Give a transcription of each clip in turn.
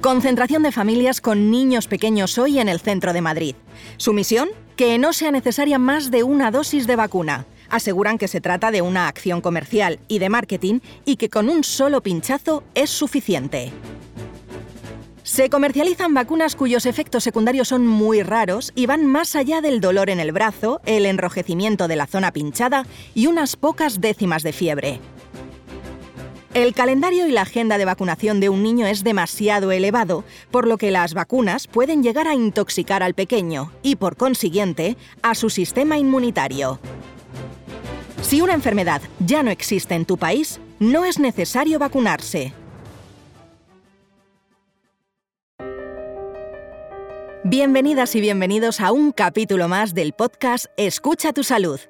Concentración de familias con niños pequeños hoy en el centro de Madrid. Su misión, que no sea necesaria más de una dosis de vacuna. Aseguran que se trata de una acción comercial y de marketing y que con un solo pinchazo es suficiente. Se comercializan vacunas cuyos efectos secundarios son muy raros y van más allá del dolor en el brazo, el enrojecimiento de la zona pinchada y unas pocas décimas de fiebre. El calendario y la agenda de vacunación de un niño es demasiado elevado, por lo que las vacunas pueden llegar a intoxicar al pequeño y, por consiguiente, a su sistema inmunitario. Si una enfermedad ya no existe en tu país, no es necesario vacunarse. Bienvenidas y bienvenidos a un capítulo más del podcast Escucha tu salud.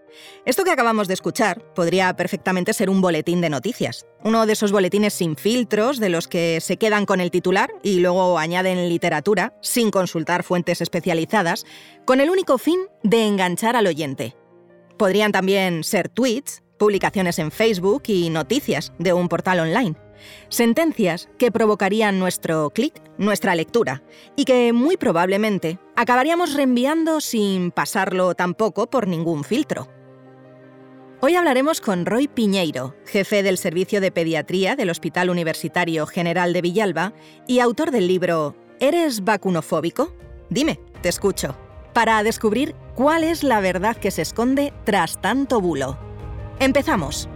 Esto que acabamos de escuchar podría perfectamente ser un boletín de noticias. Uno de esos boletines sin filtros, de los que se quedan con el titular y luego añaden literatura, sin consultar fuentes especializadas, con el único fin de enganchar al oyente. Podrían también ser tweets, publicaciones en Facebook y noticias de un portal online. Sentencias que provocarían nuestro clic, nuestra lectura, y que muy probablemente acabaríamos reenviando sin pasarlo tampoco por ningún filtro. Hoy hablaremos con Roy Piñeiro, jefe del Servicio de Pediatría del Hospital Universitario General de Villalba y autor del libro ¿Eres vacunofóbico? Dime, te escucho, para descubrir cuál es la verdad que se esconde tras tanto bulo. Empezamos.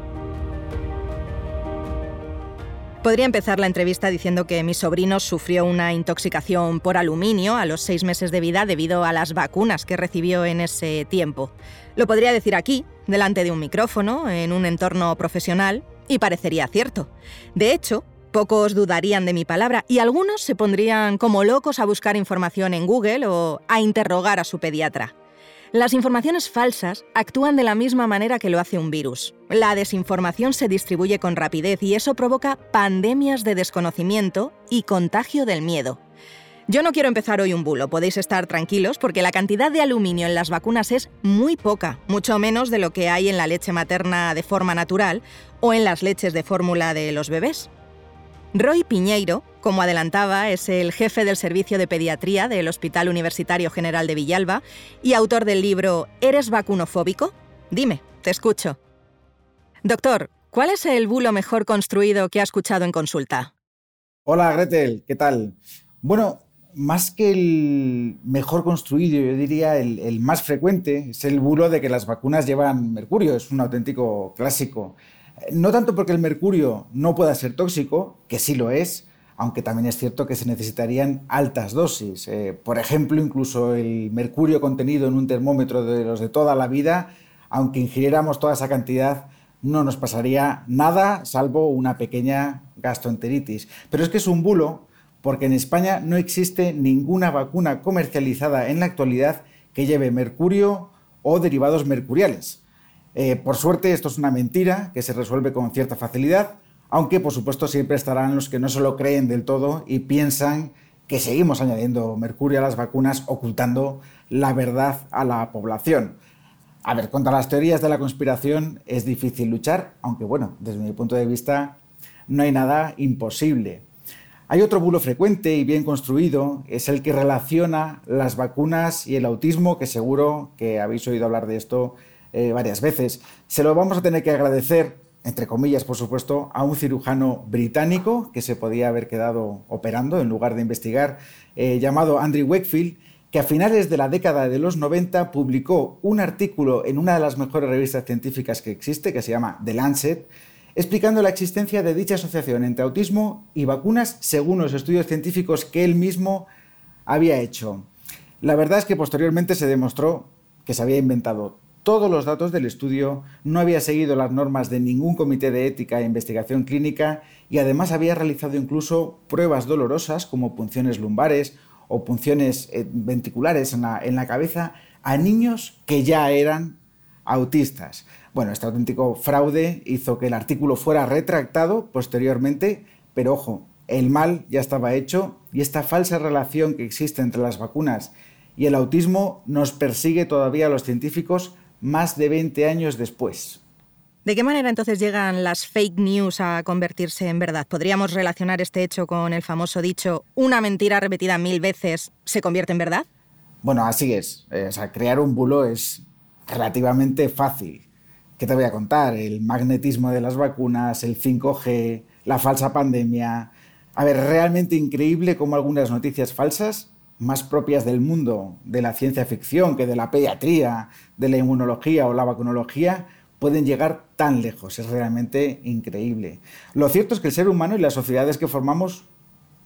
Podría empezar la entrevista diciendo que mi sobrino sufrió una intoxicación por aluminio a los seis meses de vida debido a las vacunas que recibió en ese tiempo. Lo podría decir aquí, delante de un micrófono, en un entorno profesional, y parecería cierto. De hecho, pocos dudarían de mi palabra y algunos se pondrían como locos a buscar información en Google o a interrogar a su pediatra. Las informaciones falsas actúan de la misma manera que lo hace un virus. La desinformación se distribuye con rapidez y eso provoca pandemias de desconocimiento y contagio del miedo. Yo no quiero empezar hoy un bulo, podéis estar tranquilos porque la cantidad de aluminio en las vacunas es muy poca, mucho menos de lo que hay en la leche materna de forma natural o en las leches de fórmula de los bebés. Roy Piñeiro, como adelantaba, es el jefe del servicio de pediatría del Hospital Universitario General de Villalba y autor del libro ¿Eres vacunofóbico? Dime, te escucho. Doctor, ¿cuál es el bulo mejor construido que ha escuchado en consulta? Hola Gretel, ¿qué tal? Bueno, más que el mejor construido, yo diría el, el, más frecuente, es el bulo de que las vacunas llevan mercurio, es un auténtico clásico. No tanto porque el mercurio no pueda ser tóxico, que sí lo es, aunque también es cierto que se necesitarían altas dosis. Eh, por ejemplo, incluso el mercurio contenido en un termómetro de los de toda la vida, aunque ingiriéramos toda esa cantidad, no nos pasaría nada salvo una pequeña gastroenteritis. Pero es que es un bulo porque en España no existe ninguna vacuna comercializada en la actualidad que lleve mercurio o derivados mercuriales. Eh, por suerte, esto es una mentira que se resuelve con cierta facilidad, aunque por supuesto siempre estarán los que no se lo creen del todo y piensan que seguimos añadiendo mercurio a las vacunas ocultando la verdad a la población. A ver, contra las teorías de la conspiración es difícil luchar, aunque bueno, desde mi punto de vista no hay nada imposible. Hay otro bulo frecuente y bien construido, es el que relaciona las vacunas y el autismo, que seguro que habéis oído hablar de esto eh, varias veces. Se lo vamos a tener que agradecer, entre comillas, por supuesto, a un cirujano británico que se podía haber quedado operando en lugar de investigar, eh, llamado Andrew Wakefield, que a finales de la década de los 90 publicó un artículo en una de las mejores revistas científicas que existe, que se llama The Lancet, explicando la existencia de dicha asociación entre autismo y vacunas según los estudios científicos que él mismo había hecho. La verdad es que posteriormente se demostró que se había inventado todos los datos del estudio, no había seguido las normas de ningún comité de ética e investigación clínica y además había realizado incluso pruebas dolorosas como punciones lumbares o punciones eh, ventriculares en la, en la cabeza a niños que ya eran autistas. Bueno, este auténtico fraude hizo que el artículo fuera retractado posteriormente, pero ojo, el mal ya estaba hecho y esta falsa relación que existe entre las vacunas y el autismo nos persigue todavía a los científicos más de 20 años después. ¿De qué manera entonces llegan las fake news a convertirse en verdad? ¿Podríamos relacionar este hecho con el famoso dicho, una mentira repetida mil veces se convierte en verdad? Bueno, así es. Eh, o sea, crear un bulo es relativamente fácil. ¿Qué te voy a contar? El magnetismo de las vacunas, el 5G, la falsa pandemia. A ver, realmente increíble cómo algunas noticias falsas, más propias del mundo de la ciencia ficción que de la pediatría, de la inmunología o la vacunología, pueden llegar tan lejos. Es realmente increíble. Lo cierto es que el ser humano y las sociedades que formamos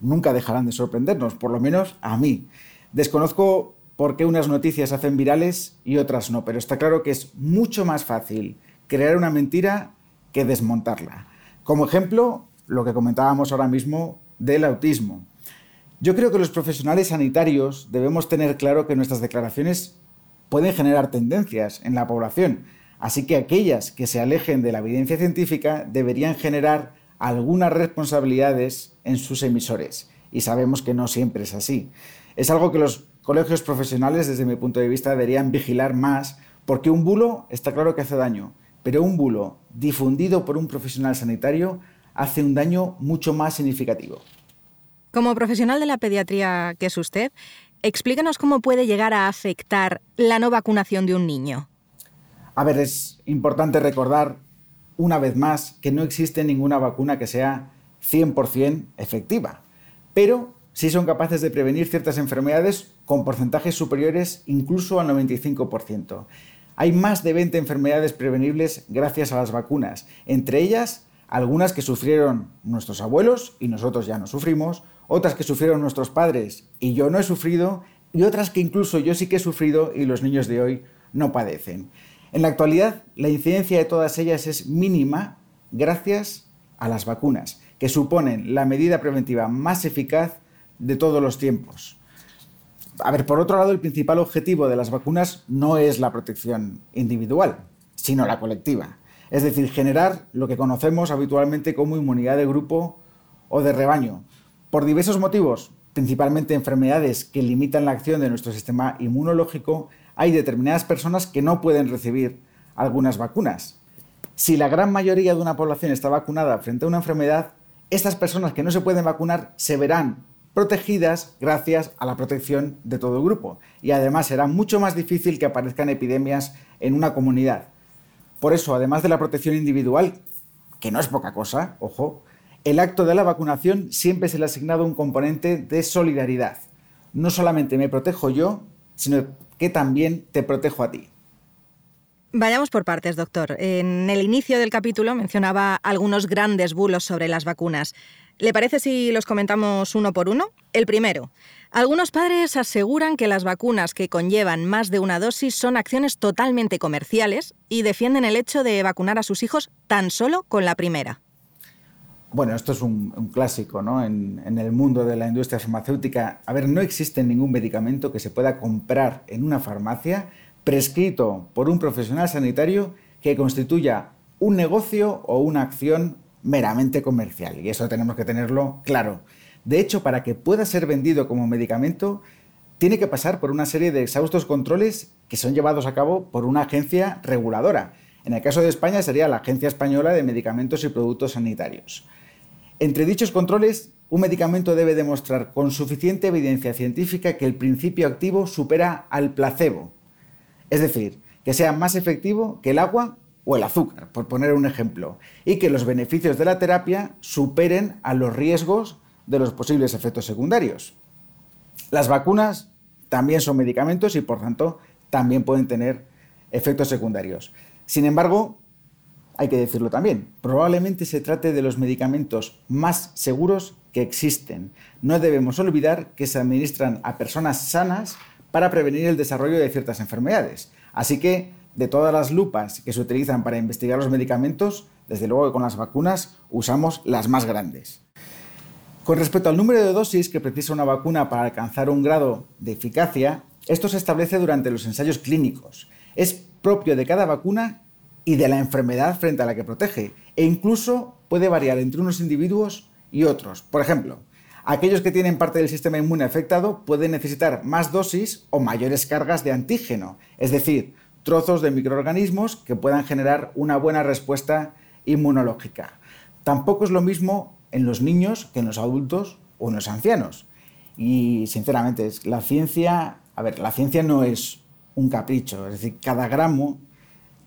nunca dejarán de sorprendernos, por lo menos a mí. Desconozco por qué unas noticias hacen virales y otras no, pero está claro que es mucho más fácil crear una mentira que desmontarla. Como ejemplo, lo que comentábamos ahora mismo del autismo. Yo creo que los profesionales sanitarios debemos tener claro que nuestras declaraciones pueden generar tendencias en la población Así que aquellas que se alejen de la evidencia científica deberían generar algunas responsabilidades en sus emisores. Y sabemos que no siempre es así. Es algo que los colegios profesionales, desde mi punto de vista, deberían vigilar más, porque un bulo está claro que hace daño, pero un bulo difundido por un profesional sanitario hace un daño mucho más significativo. Como profesional de la pediatría que es usted, explícanos cómo puede llegar a afectar la no vacunación de un niño. A ver, es importante recordar una vez más que no existe ninguna vacuna que sea 100% efectiva, pero sí son capaces de prevenir ciertas enfermedades con porcentajes superiores incluso al 95%. Hay más de 20 enfermedades prevenibles gracias a las vacunas, entre ellas algunas que sufrieron nuestros abuelos y nosotros ya no sufrimos, otras que sufrieron nuestros padres y yo no he sufrido, y otras que incluso yo sí que he sufrido y los niños de hoy no padecen. En la actualidad, la incidencia de todas ellas es mínima gracias a las vacunas, que suponen la medida preventiva más eficaz de todos los tiempos. A ver, por otro lado, el principal objetivo de las vacunas no es la protección individual, sino la colectiva. Es decir, generar lo que conocemos habitualmente como inmunidad de grupo o de rebaño. Por diversos motivos, principalmente enfermedades que limitan la acción de nuestro sistema inmunológico, hay determinadas personas que no pueden recibir algunas vacunas. Si la gran mayoría de una población está vacunada frente a una enfermedad, estas personas que no se pueden vacunar se verán protegidas gracias a la protección de todo el grupo. Y además será mucho más difícil que aparezcan epidemias en una comunidad. Por eso, además de la protección individual, que no es poca cosa, ojo, el acto de la vacunación siempre se le ha asignado un componente de solidaridad. No solamente me protejo yo, sino que también te protejo a ti. Vayamos por partes, doctor. En el inicio del capítulo mencionaba algunos grandes bulos sobre las vacunas. ¿Le parece si los comentamos uno por uno? El primero. Algunos padres aseguran que las vacunas que conllevan más de una dosis son acciones totalmente comerciales y defienden el hecho de vacunar a sus hijos tan solo con la primera. Bueno, esto es un, clásico ¿no? En, en, el mundo de la industria farmacéutica. A ver, no existe ningún medicamento que se pueda comprar en una farmacia prescrito por un profesional sanitario que constituya un negocio o una acción meramente comercial. Y eso tenemos que tenerlo claro. De hecho, para que pueda ser vendido como medicamento, tiene que pasar por una serie de exhaustos controles que son llevados a cabo por una agencia reguladora. En el caso de España sería la Agencia Española de Medicamentos y Productos Sanitarios. Entre dichos controles, un medicamento debe demostrar con suficiente evidencia científica que el principio activo supera al placebo. Es decir, que sea más efectivo que el agua o el azúcar, por poner un ejemplo, y que los beneficios de la terapia superen a los riesgos de los posibles efectos secundarios. Las vacunas también son medicamentos y por tanto también pueden tener efectos secundarios. Sin embargo, hay que decirlo también, probablemente se trate de los medicamentos más seguros que existen. No debemos olvidar que se administran a personas sanas para prevenir el desarrollo de ciertas enfermedades. Así que, de todas las lupas que se utilizan para investigar los medicamentos, desde luego que con las vacunas usamos las más grandes. Con respecto al número de dosis que precisa una vacuna para alcanzar un grado de eficacia, esto se establece durante los ensayos clínicos. Es propio de cada vacuna y de la enfermedad frente a la que protege, e incluso puede variar entre unos individuos y otros. Por ejemplo, aquellos que tienen parte del sistema inmune afectado pueden necesitar más dosis o mayores cargas de antígeno, es decir, trozos de microorganismos que puedan generar una buena respuesta inmunológica. Tampoco es lo mismo en los niños que en los adultos o en los ancianos. Y sinceramente, la ciencia, a ver, la ciencia no es un capricho, es decir, cada gramo,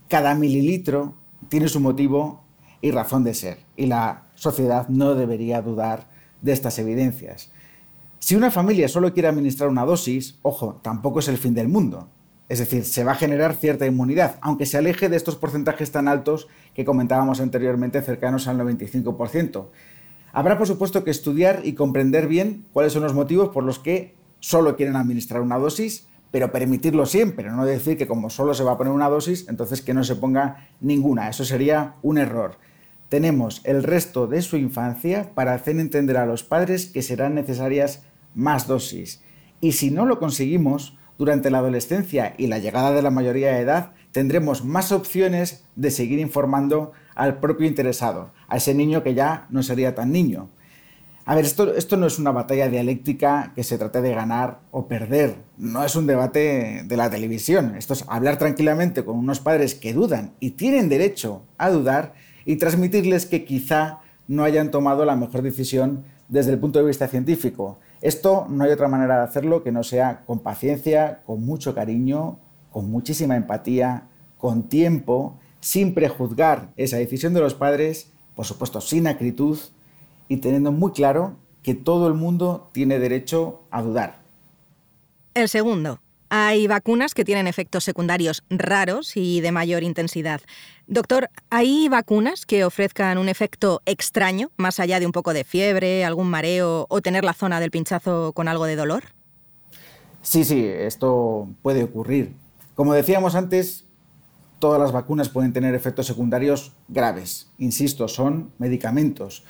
cada mililitro tiene su motivo y razón de ser. Y la sociedad no debería dudar de estas evidencias. Si una familia solo quiere administrar una dosis, ojo, tampoco es el fin del mundo. Es decir, se va a generar cierta inmunidad, aunque se aleje de estos porcentajes tan altos que comentábamos anteriormente, cercanos al 95%. Habrá, por supuesto, que estudiar y comprender bien cuáles son los motivos por los que solo quieren administrar una dosis, pero permitirlo siempre, no decir que como solo se va a poner una dosis, entonces que no se ponga ninguna. Eso sería un error tenemos el resto de su infancia para hacer entender a los padres que serán necesarias más dosis. Y si no lo conseguimos, durante la adolescencia y la llegada de la mayoría de edad, tendremos más opciones de seguir informando al propio interesado, a ese niño que ya no sería tan niño. A ver, esto, esto no es una batalla dialéctica que se trate de ganar o perder, no es un debate de la televisión, esto es hablar tranquilamente con unos padres que dudan y tienen derecho a dudar y transmitirles que quizá no hayan tomado la mejor decisión desde el punto de vista científico. Esto no hay otra manera de hacerlo que no sea con paciencia, con mucho cariño, con muchísima empatía, con tiempo, sin prejuzgar esa decisión de los padres, por supuesto sin acritud y teniendo muy claro que todo el mundo tiene derecho a dudar. El segundo, hay vacunas que tienen efectos secundarios raros y de mayor intensidad. Doctor, ¿hay vacunas que ofrezcan un efecto extraño, más allá de un poco de fiebre, algún mareo o tener la zona del pinchazo con algo de dolor? Sí, sí, esto puede ocurrir. Como decíamos antes, todas las vacunas pueden tener efectos secundarios graves. Insisto, son medicamentos.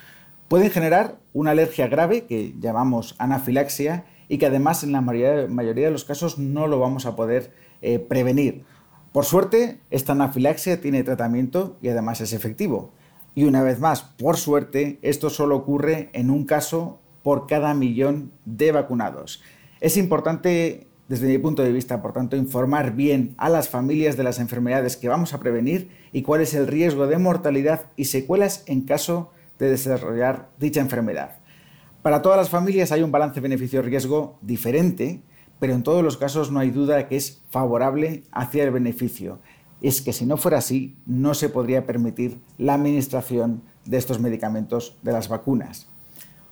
Pueden generar una alergia grave que llamamos anafilaxia y que además en la mayoría, de los casos no lo vamos a poder eh, prevenir. Por suerte, esta anafilaxia tiene tratamiento y además es efectivo. Y una vez más, por suerte, esto solo ocurre en un caso por cada millón de vacunados. Es importante, desde mi punto de vista, por tanto, informar bien a las familias de las enfermedades que vamos a prevenir y cuál es el riesgo de mortalidad y secuelas en caso de desarrollar dicha enfermedad. Para todas las familias hay un balance beneficio-riesgo diferente, pero en todos los casos no hay duda que es favorable hacia el beneficio. Es que si no fuera así, no se podría permitir la administración de estos medicamentos de las vacunas.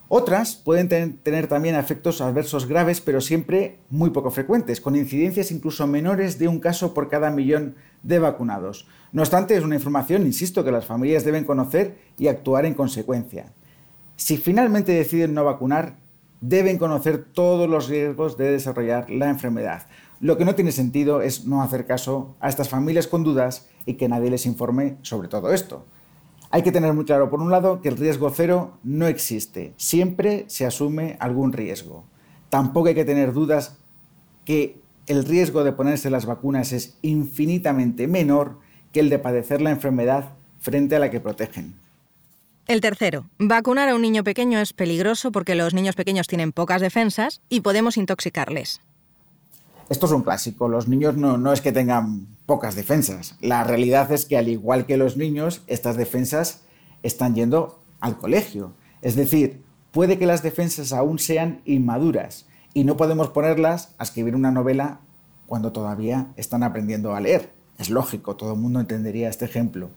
Otras pueden tener también efectos adversos graves, pero siempre muy poco frecuentes, con incidencias incluso menores de un caso por cada millón de vacunados. No obstante, es una información, insisto, que las familias deben conocer y actuar en consecuencia. Si finalmente deciden no vacunar, deben conocer todos los riesgos de desarrollar la enfermedad. Lo que no tiene sentido es no hacer caso a estas familias con dudas y que nadie les informe sobre todo esto. Hay que tener muy claro, por un lado, que el riesgo cero no existe. Siempre se asume algún riesgo. Tampoco hay que tener dudas que el riesgo de ponerse las vacunas es infinitamente menor que el de padecer la enfermedad frente a la que protegen. El tercero, vacunar a un niño pequeño es peligroso porque los niños pequeños tienen pocas defensas y podemos intoxicarles. Esto es un clásico, los niños no, no es que tengan pocas defensas, la realidad es que al igual que los niños, estas defensas están yendo al colegio. Es decir, puede que las defensas aún sean inmaduras y no podemos ponerlas a escribir una novela cuando todavía están aprendiendo a leer. Es lógico, todo el mundo entendería este ejemplo.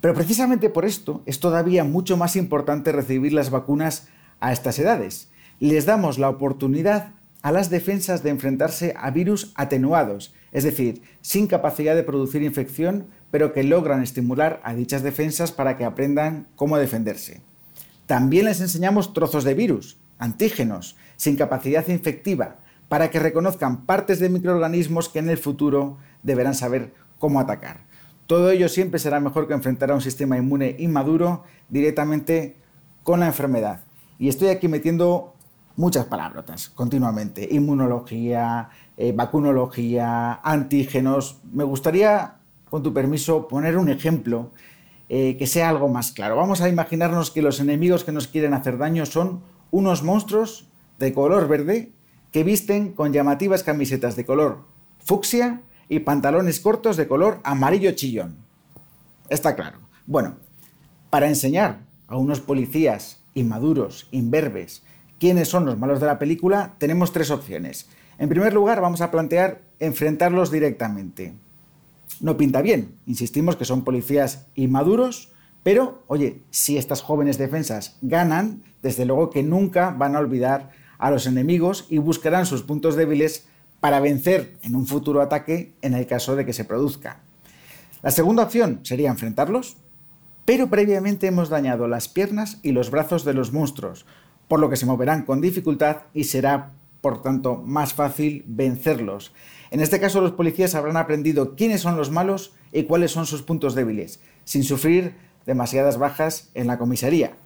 Pero precisamente por esto es todavía mucho más importante recibir las vacunas a estas edades. Les damos la oportunidad a las defensas de enfrentarse a virus atenuados, es decir, sin capacidad de producir infección, pero que logran estimular a dichas defensas para que aprendan cómo defenderse. También les enseñamos trozos de virus, antígenos, sin capacidad infectiva, para que reconozcan partes de microorganismos que en el futuro deberán saber cómo atacar. Todo ello siempre será mejor que enfrentar a un sistema inmune inmaduro directamente con la enfermedad. Y estoy aquí metiendo muchas palabrotas continuamente. Inmunología, eh, vacunología, antígenos. Me gustaría, con tu permiso, poner un ejemplo eh, que sea algo más claro. Vamos a imaginarnos que los enemigos que nos quieren hacer daño son unos monstruos de color verde que visten con llamativas camisetas de color fucsia y pantalones cortos de color amarillo chillón. Está claro. Bueno, para enseñar a unos policías inmaduros, imberbes, quiénes son los malos de la película, tenemos tres opciones. En primer lugar, vamos a plantear enfrentarlos directamente. No pinta bien, insistimos que son policías inmaduros, pero oye, si estas jóvenes defensas ganan, desde luego que nunca van a olvidar a los enemigos y buscarán sus puntos débiles para vencer en un futuro ataque en el caso de que se produzca. La segunda opción sería enfrentarlos, pero previamente hemos dañado las piernas y los brazos de los monstruos, por lo que se moverán con dificultad y será, por tanto, más fácil vencerlos. En este caso, los policías habrán aprendido quiénes son los malos y cuáles son sus puntos débiles, sin sufrir demasiadas bajas en la comisaría.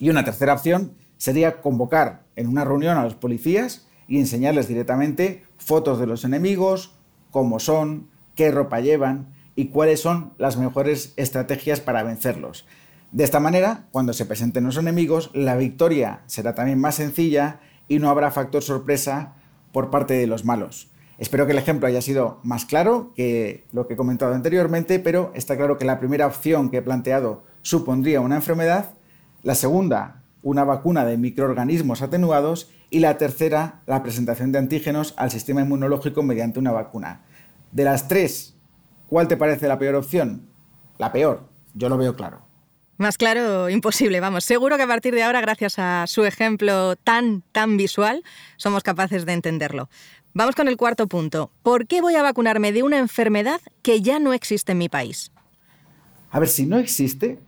Y una tercera opción sería convocar en una reunión a los policías y enseñarles directamente fotos de los enemigos, cómo son, qué ropa llevan y cuáles son las mejores estrategias para vencerlos. De esta manera, cuando se presenten los enemigos, la victoria será también más sencilla y no habrá factor sorpresa por parte de los malos. Espero que el ejemplo haya sido más claro que lo que he comentado anteriormente, pero está claro que la primera opción que he planteado supondría una enfermedad, la segunda una vacuna de microorganismos atenuados y la tercera la presentación de antígenos al sistema inmunológico mediante una vacuna. De las tres, ¿cuál te parece la peor opción? La peor, yo lo veo claro. Más claro, imposible, vamos. Seguro que a partir de ahora, gracias a su ejemplo tan, tan visual, somos capaces de entenderlo. Vamos con el cuarto punto. ¿Por qué voy a vacunarme de una enfermedad que ya no existe en mi país? A ver, si no existe,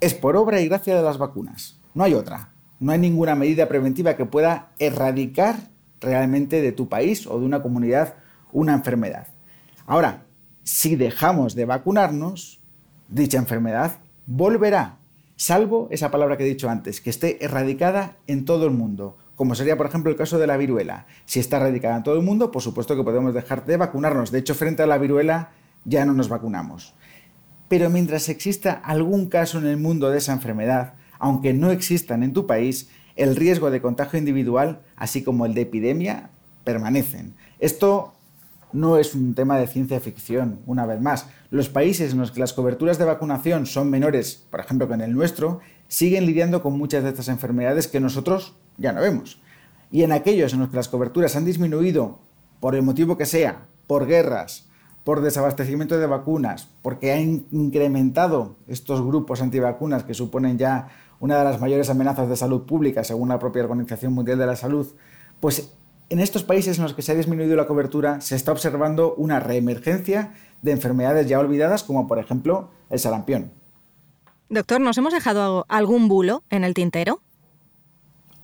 es por obra y gracia de las vacunas. No hay otra. No hay ninguna medida preventiva que pueda erradicar realmente de tu país o de una comunidad una enfermedad. Ahora, si dejamos de vacunarnos, dicha enfermedad volverá, salvo esa palabra que he dicho antes, que esté erradicada en todo el mundo, como sería por ejemplo el caso de la viruela. Si está erradicada en todo el mundo, por supuesto que podemos dejar de vacunarnos. De hecho, frente a la viruela ya no nos vacunamos. Pero mientras exista algún caso en el mundo de esa enfermedad, aunque no existan en tu país, el riesgo de contagio individual, así como el de epidemia, permanecen. Esto no es un tema de ciencia ficción, una vez más. Los países en los que las coberturas de vacunación son menores, por ejemplo que en el nuestro, siguen lidiando con muchas de estas enfermedades que nosotros ya no vemos. Y en aquellos en los que las coberturas han disminuido, por el motivo que sea, por guerras, por desabastecimiento de vacunas, porque han incrementado estos grupos antivacunas que suponen ya una de las mayores amenazas de salud pública, según la propia Organización Mundial de la Salud, pues en estos países en los que se ha disminuido la cobertura se está observando una reemergencia de enfermedades ya olvidadas, como por ejemplo el sarampión. Doctor, ¿nos hemos dejado algún bulo en el tintero?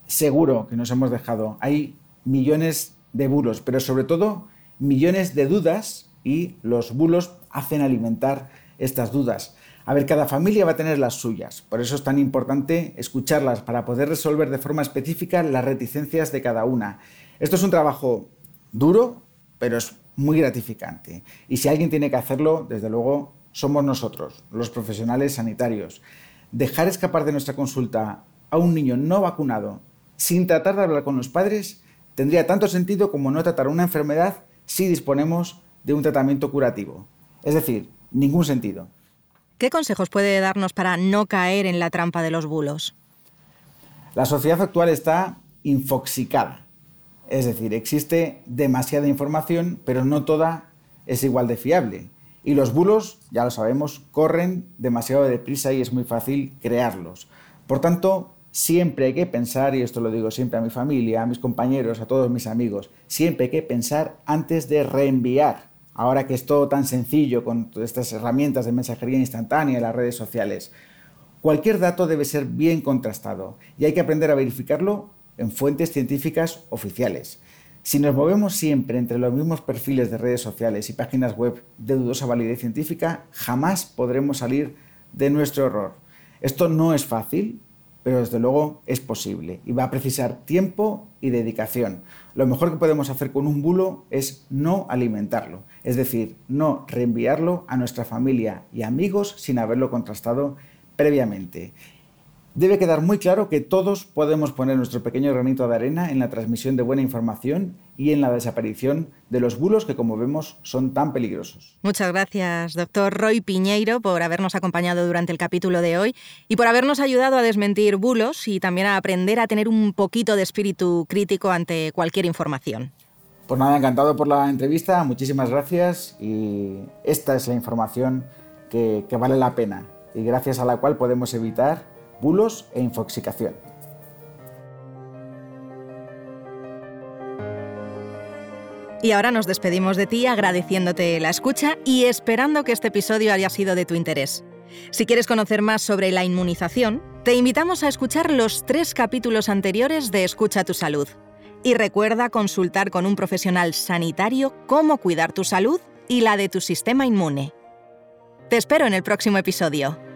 Seguro que nos hemos dejado. Hay millones de bulos, pero sobre todo millones de dudas y los bulos hacen alimentar estas dudas. A ver, cada familia va a tener las suyas, por eso es tan importante escucharlas para poder resolver de forma específica las reticencias de cada una. Esto es un trabajo duro, pero es muy gratificante. Y si alguien tiene que hacerlo, desde luego, somos nosotros, los profesionales sanitarios. Dejar escapar de nuestra consulta a un niño no vacunado sin tratar de hablar con los padres tendría tanto sentido como no tratar una enfermedad si disponemos de un tratamiento curativo. Es decir, ningún sentido. ¿Qué consejos puede darnos para no caer en la trampa de los bulos? La sociedad actual está infoxicada. Es decir, existe demasiada información, pero no toda es igual de fiable. Y los bulos, ya lo sabemos, corren demasiado deprisa y es muy fácil crearlos. Por tanto, siempre hay que pensar, y esto lo digo siempre a mi familia, a mis compañeros, a todos mis amigos, siempre hay que pensar antes de reenviar ahora que es todo tan sencillo con todas estas herramientas de mensajería instantánea y las redes sociales. Cualquier dato debe ser bien contrastado y hay que aprender a verificarlo en fuentes científicas oficiales. Si nos movemos siempre entre los mismos perfiles de redes sociales y páginas web de dudosa validez científica, jamás podremos salir de nuestro error. Esto no es fácil, pero desde luego es posible y va a precisar tiempo y dedicación. Lo mejor que podemos hacer con un bulo es no alimentarlo, es decir, no reenviarlo a nuestra familia y amigos sin haberlo contrastado previamente. Debe quedar muy claro que todos podemos poner nuestro pequeño granito de arena en la transmisión de buena información y en la desaparición de los bulos que, como vemos, son tan peligrosos. Muchas gracias, doctor Roy Piñeiro, por habernos acompañado durante el capítulo de hoy y por habernos ayudado a desmentir bulos y también a aprender a tener un poquito de espíritu crítico ante cualquier información. Pues nada, encantado por la entrevista, muchísimas gracias y esta es la información que, que vale la pena y gracias a la cual podemos evitar bulos e infoxicación. Y ahora nos despedimos de ti agradeciéndote la escucha y esperando que este episodio haya sido de tu interés. Si quieres conocer más sobre la inmunización, te invitamos a escuchar los tres capítulos anteriores de Escucha tu salud. Y recuerda consultar con un profesional sanitario cómo cuidar tu salud y la de tu sistema inmune. Te espero en el próximo episodio.